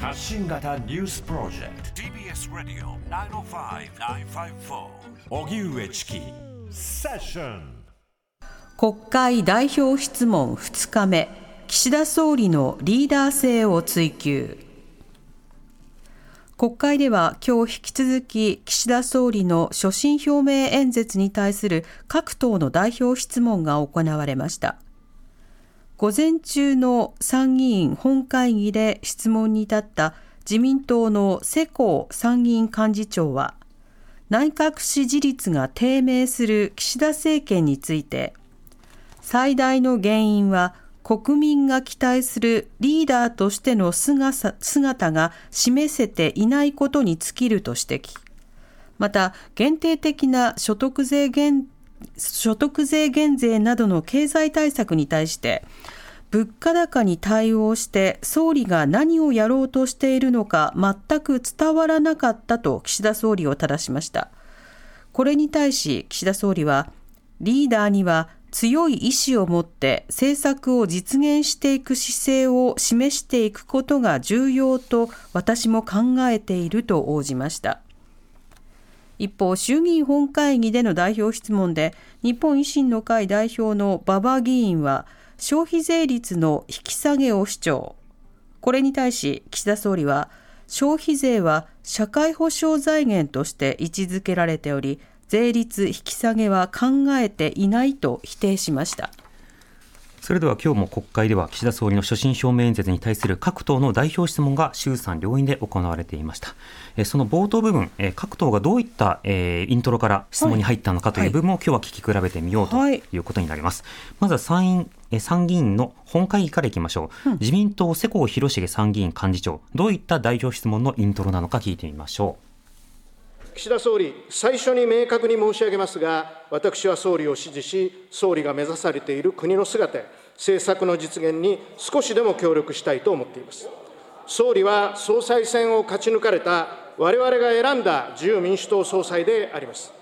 発信型ニュースプロジェクト。TBS ラディオ905-954おぎゅうえちきセッション国会代表質問2日目。岸田総理のリーダー性を追及。国会では今日引き続き岸田総理の所信表明演説に対する各党の代表質問が行われました午前中の参議院本会議で質問に立った自民党の世耕参議院幹事長は内閣支持率が低迷する岸田政権について最大の原因は国民が期待するリーダーとしての姿が示せていないことに尽きると指摘。また、限定的な所得税減所得税減税などの経済対策に対して物価高に対応して総理が何をやろうとしているのか全く伝わらなかったと岸田総理を正しました。これに対し岸田総理はリーダーには強い意志を持って政策を実現していく姿勢を示していくことが重要と私も考えていると応じました。一方、衆議院本会議での代表質問で、日本維新の会代表の馬場議員は、消費税率の引き下げを主張。これに対し、岸田総理は、消費税は社会保障財源として位置づけられており、税率引き下げは考えていないと否定しました。それでは今日も国会では岸田総理の所信表明演説に対する各党の代表質問が衆参両院で行われていました。その冒頭部分、各党がどういったイントロから質問に入ったのかという部分を今日は聞き比べてみようということになります。まずは参院参議院の本会議からいきましょう、自民党世耕弘成参議院幹事長どういった代表質問のイントロなのか聞いてみましょう岸田総理、最初に明確に申し上げますが、私は総理を支持し、総理が目指されている国の姿、政策の実現に少しでも協力したいと思っています。総理は総裁選を勝ち抜かれた我々が選んだ自由民主党総裁であります。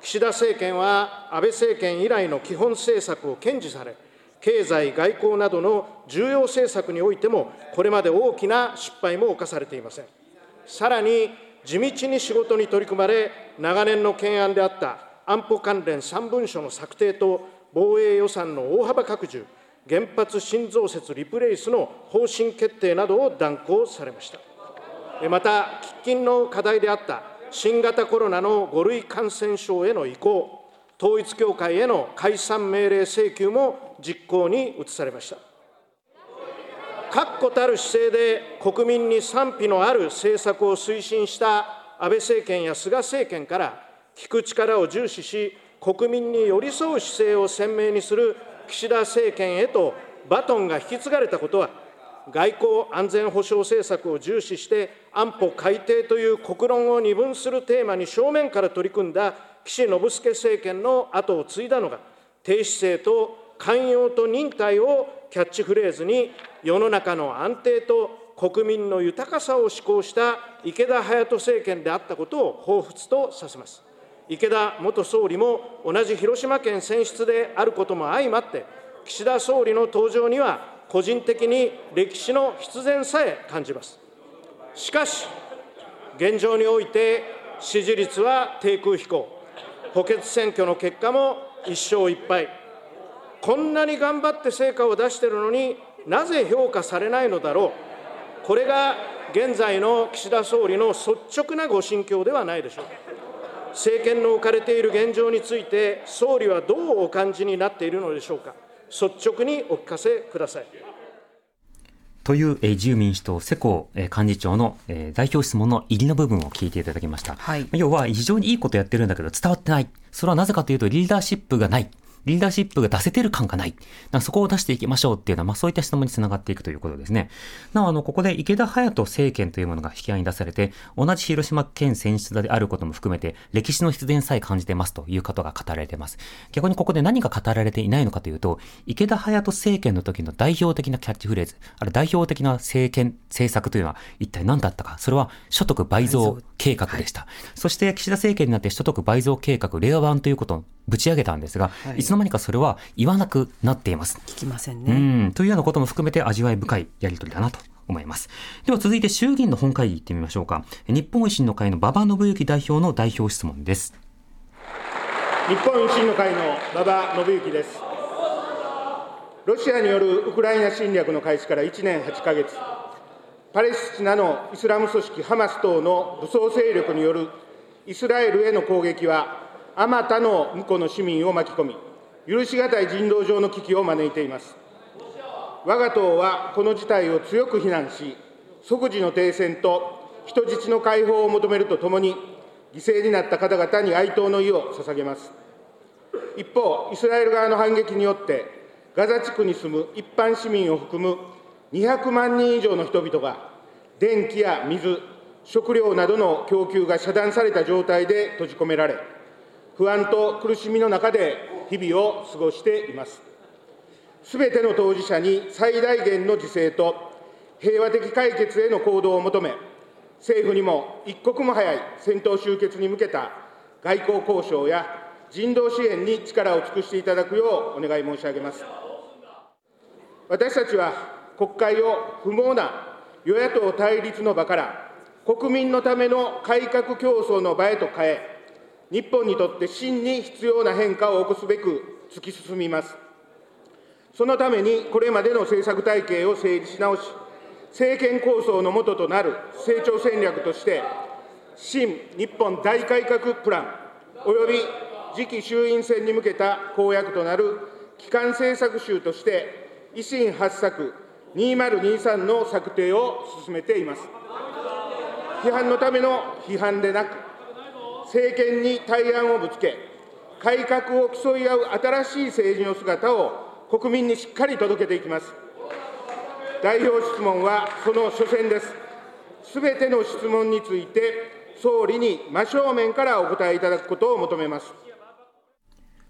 岸田政権は安倍政権以来の基本政策を堅持され、経済、外交などの重要政策においても、これまで大きな失敗も犯されていません。さらに地道に仕事に取り組まれ、長年の懸案であった安保関連3文書の策定と防衛予算の大幅拡充、原発新増設リプレイスの方針決定などを断行されました。また、喫緊の課題であった新型コロナの5類感染症への移行、統一教会への解散命令請求も実行に移されました。確固たる姿勢で国民に賛否のある政策を推進した安倍政権や菅政権から聞く力を重視し、国民に寄り添う姿勢を鮮明にする岸田政権へとバトンが引き継がれたことは、外交安全保障政策を重視して安保改定という国論を二分するテーマに正面から取り組んだ岸信介政権の後を継いだのが、低姿勢と寛容と忍耐をキャッチフレーズに世の中の安定と国民の豊かさを志向した池田隼人政権であったことを彷彿とさせます。池田元総理も同じ広島県選出であることも相まって、岸田総理の登場には個人的に歴史の必然さえ感じます。しかし、現状において支持率は低空飛行、補欠選挙の結果も1勝1敗、こんなに頑張って成果を出しているのになぜ評価されないのだろう、これが現在の岸田総理の率直なご心境ではないでしょうか。政権の置かれている現状について、総理はどうお感じになっているのでしょうか、率直にお聞かせください。という、えー、自由民主党世耕、えー、幹事長の、えー、代表質問の入りの部分を聞いていただきました、はい、要は非常にいいことやってるんだけど伝わってない。それはなぜかというとリーダーシップがないリーダーシップが出せてる感がない。そこを出していきましょうっていうのは、まあそういった質問につながっていくということですね。なお、あの、ここで池田隼人政権というものが引き合いに出されて、同じ広島県選出であることも含めて、歴史の必然さえ感じてますということが語られています。逆にここで何が語られていないのかというと、池田隼人政権の時の代表的なキャッチフレーズ、あれ代表的な政権、政策というのは一体何だったか。それは所得倍増計画でした。はい、そして岸田政権になって所得倍増計画、令和版ということをぶち上げたんですが、はい、いつの間にかそれは言わなくなっています。聞きませんね。うんというようなことも含めて味わい深いやり取りだなと思います。では続いて衆議院の本会議行ってみましょうか。日本維新の会の馬場信之代表の代表質問です。日本維新の会の馬場信之です。ロシアによるウクライナ侵略の開始から1年8か月、パレスチナのイスラム組織ハマス等の武装勢力によるイスラエルへの攻撃は、あまたの向こうの市民を巻き込み、許し難い人道上の危機を招いています。我が党はこの事態を強く非難し、即時の停戦と人質の解放を求めるとともに、犠牲になった方々に哀悼の意を捧げます。一方、イスラエル側の反撃によって、ガザ地区に住む一般市民を含む200万人以上の人々が、電気や水、食料などの供給が遮断された状態で閉じ込められ、不安と苦しみの中で日々を過ごしています。すべての当事者に最大限の自制と平和的解決への行動を求め、政府にも一刻も早い戦闘終結に向けた外交交渉や人道支援に力を尽くしていただくようお願い申し上げます。私たちは国会を不毛な与野党対立の場から国民のための改革競争の場へと変え、日本にとって真に必要な変化を起こすべく突き進みます。そのために、これまでの政策体系を整理し直し、政権構想のもととなる成長戦略として、新日本大改革プランおよび次期衆院選に向けた公約となる基幹政策集として、維新八策2023の策定を進めています。批判のための批判でなく、政権に対案をぶつけ、改革を競い合う新しい政治の姿を国民にしっかり届けていきます。代表質問はその初戦です。すべての質問について、総理に真正面からお答えいただくことを求めます。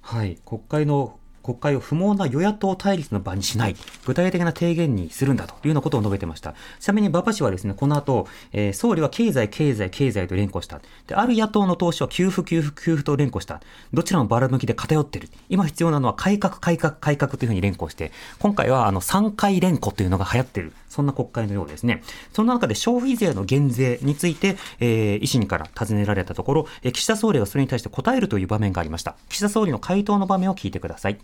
はい、国会の国会を不毛な与野党対立の場にしない、具体的な提言にするんだというようなことを述べてました。ちなみに馬場氏はですね、この後、えー、総理は経済、経済、経済と連呼した。で、ある野党の党首は給付、給付、給付と連呼した。どちらもばら向きで偏っている。今必要なのは改革、改革、改革というふうに連呼して、今回はあの3回連呼というのが流行ってる。そんな国会のようですね。その中で消費税の減税について、えー、維新から尋ねられたところ、えー、岸田総理がそれに対して答えるという場面がありました。岸田総理の回答の場面を聞いてください。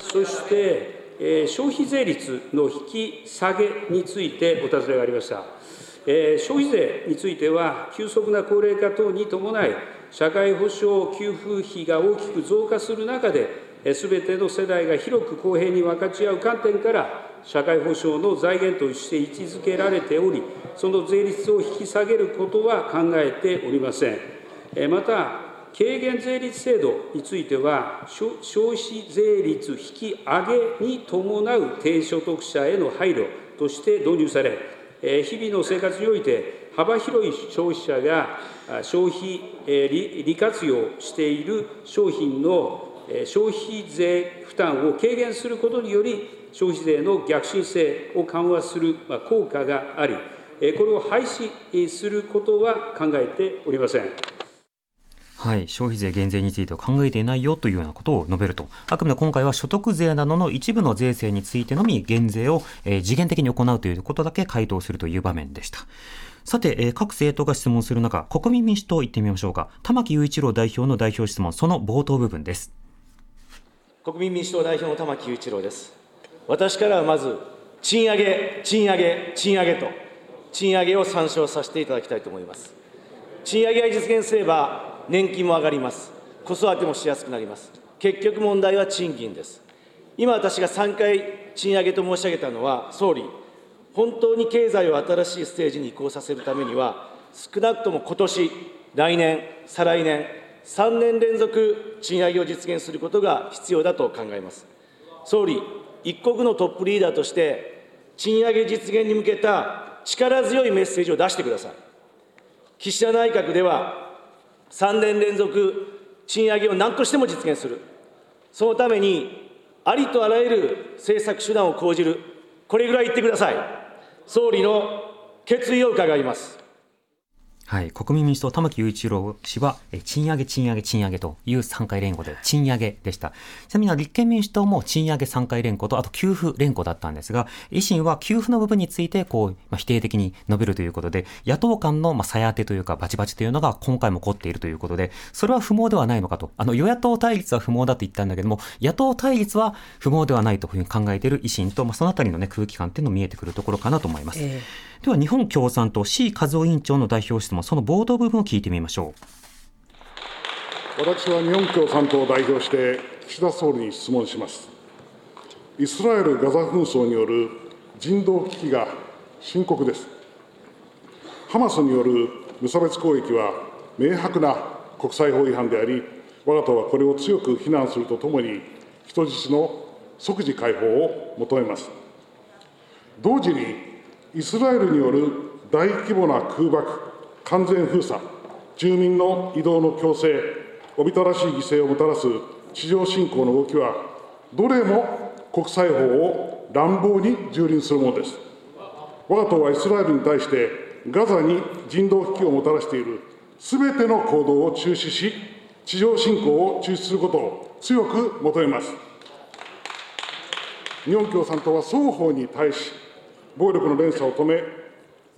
そして、えー、消費税率の引き下げについてお尋ねがありました。えー、消費税については、急速な高齢化等に伴い、社会保障給付費が大きく増加する中で、すべての世代が広く公平に分かち合う観点から、社会保障の財源として位置づけられており、その税率を引き下げることは考えておりません。また、軽減税率制度については、消費税率引き上げに伴う低所得者への配慮として導入され、日々の生活において幅広い消費者が消費利活用している商品の消費税負担を軽減することにより、消費税の逆進性を緩和する効果があり、これを廃止することは考えておりません。はい、消費税減税については考えていないよというようなことを述べると、あくまで今回は所得税などの一部の税制についてのみ減税を、えー、次元的に行うということだけ回答するという場面でした。さて、えー、各政党が質問する中、国民民主党行ってみましょうか。玉木雄一郎代表の代表質問、その冒頭部分です。国民民主党代表の玉木雄一郎です。私からはまず、賃上げ、賃上げ、賃上げと、賃上げを参照させていただきたいと思います。賃上げが実現すれば、年金も上がります。子育てもしやすくなります。結局問題は賃金です。今私が3回賃上げと申し上げたのは、総理、本当に経済を新しいステージに移行させるためには、少なくとも今年、来年、再来年、3年連続賃上げを実現することが必要だと考えます。総理、一国のトップリーダーとして、賃上げ実現に向けた力強いメッセージを出してください。岸田内閣では、3年連続賃上げを何としても実現する。そのために、ありとあらゆる政策手段を講じる。これぐらい言ってください。総理の決意を伺います。はい、国民民主党、玉木雄一郎氏は、え賃上げ、賃上げ、賃上げという3回連合で、賃上げでした。ちなみに立憲民主党も賃上げ3回連合と、あと給付連合だったんですが、維新は給付の部分について、こう、まあ、否定的に述べるということで、野党間の、まあ、さや当てというか、バチバチというのが今回も起こっているということで、それは不毛ではないのかと。あの、与野党対立は不毛だと言ったんだけども、野党対立は不毛ではないというふうに考えている維新と、まあ、そのあたりのね、空気感っていうの見えてくるところかなと思います。えーでは日本共産党 C 和夫委員長の代表質問その冒頭部分を聞いてみましょう。私は日本共産党を代表して岸田総理に質問します。イスラエル・ガザ紛争による人道危機が深刻です。ハマスによる無差別攻撃は明白な国際法違反であり我が党はこれを強く非難するとともに人質の即時解放を求めます。同時にイスラエルによる大規模な空爆、完全封鎖、住民の移動の強制、おびただしい犠牲をもたらす地上侵攻の動きは、どれも国際法を乱暴に蹂躙するものです。我が党はイスラエルに対して、ガザに人道危機をもたらしているすべての行動を中止し、地上侵攻を中止することを強く求めます。日本共産党は双方に対し、暴力の連鎖を止め、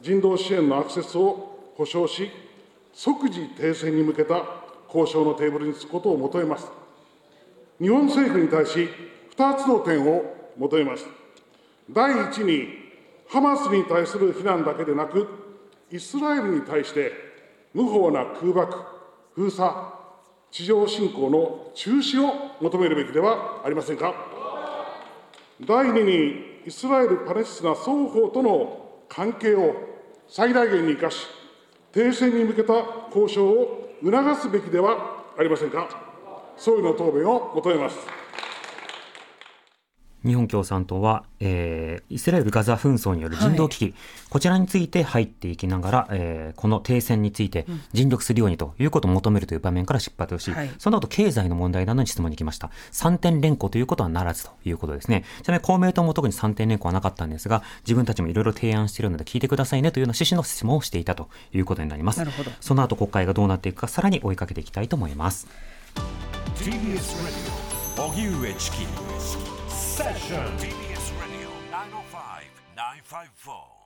人道支援のアクセスを保障し、即時停戦に向けた交渉のテーブルにつくことを求めます。日本政府に対し、2つの点を求めます。第一に、ハマスに対する非難だけでなく、イスラエルに対して無法な空爆、封鎖、地上侵攻の中止を求めるべきではありませんか。第二に、イスラエル・パレスチナ双方との関係を最大限に生かし、停戦に向けた交渉を促すべきではありませんか。総理の答弁を求めます。日本共産党は、えー、イスラエル・ガザ紛争による人道危機、はい、こちらについて入っていきながら、えー、この停戦について尽力するようにということを求めるという場面から出発をし、はい、その後経済の問題などに質問に来ました。3点連行ということはならずということですね。ちなみに公明党も特に3点連行はなかったんですが、自分たちもいろいろ提案しているので聞いてくださいねというような趣旨の質問をしていたということになります。その後国会がどうなっていくか、さらに追いかけていきたいと思います。TBS Radio 荻上チキセッション905 954.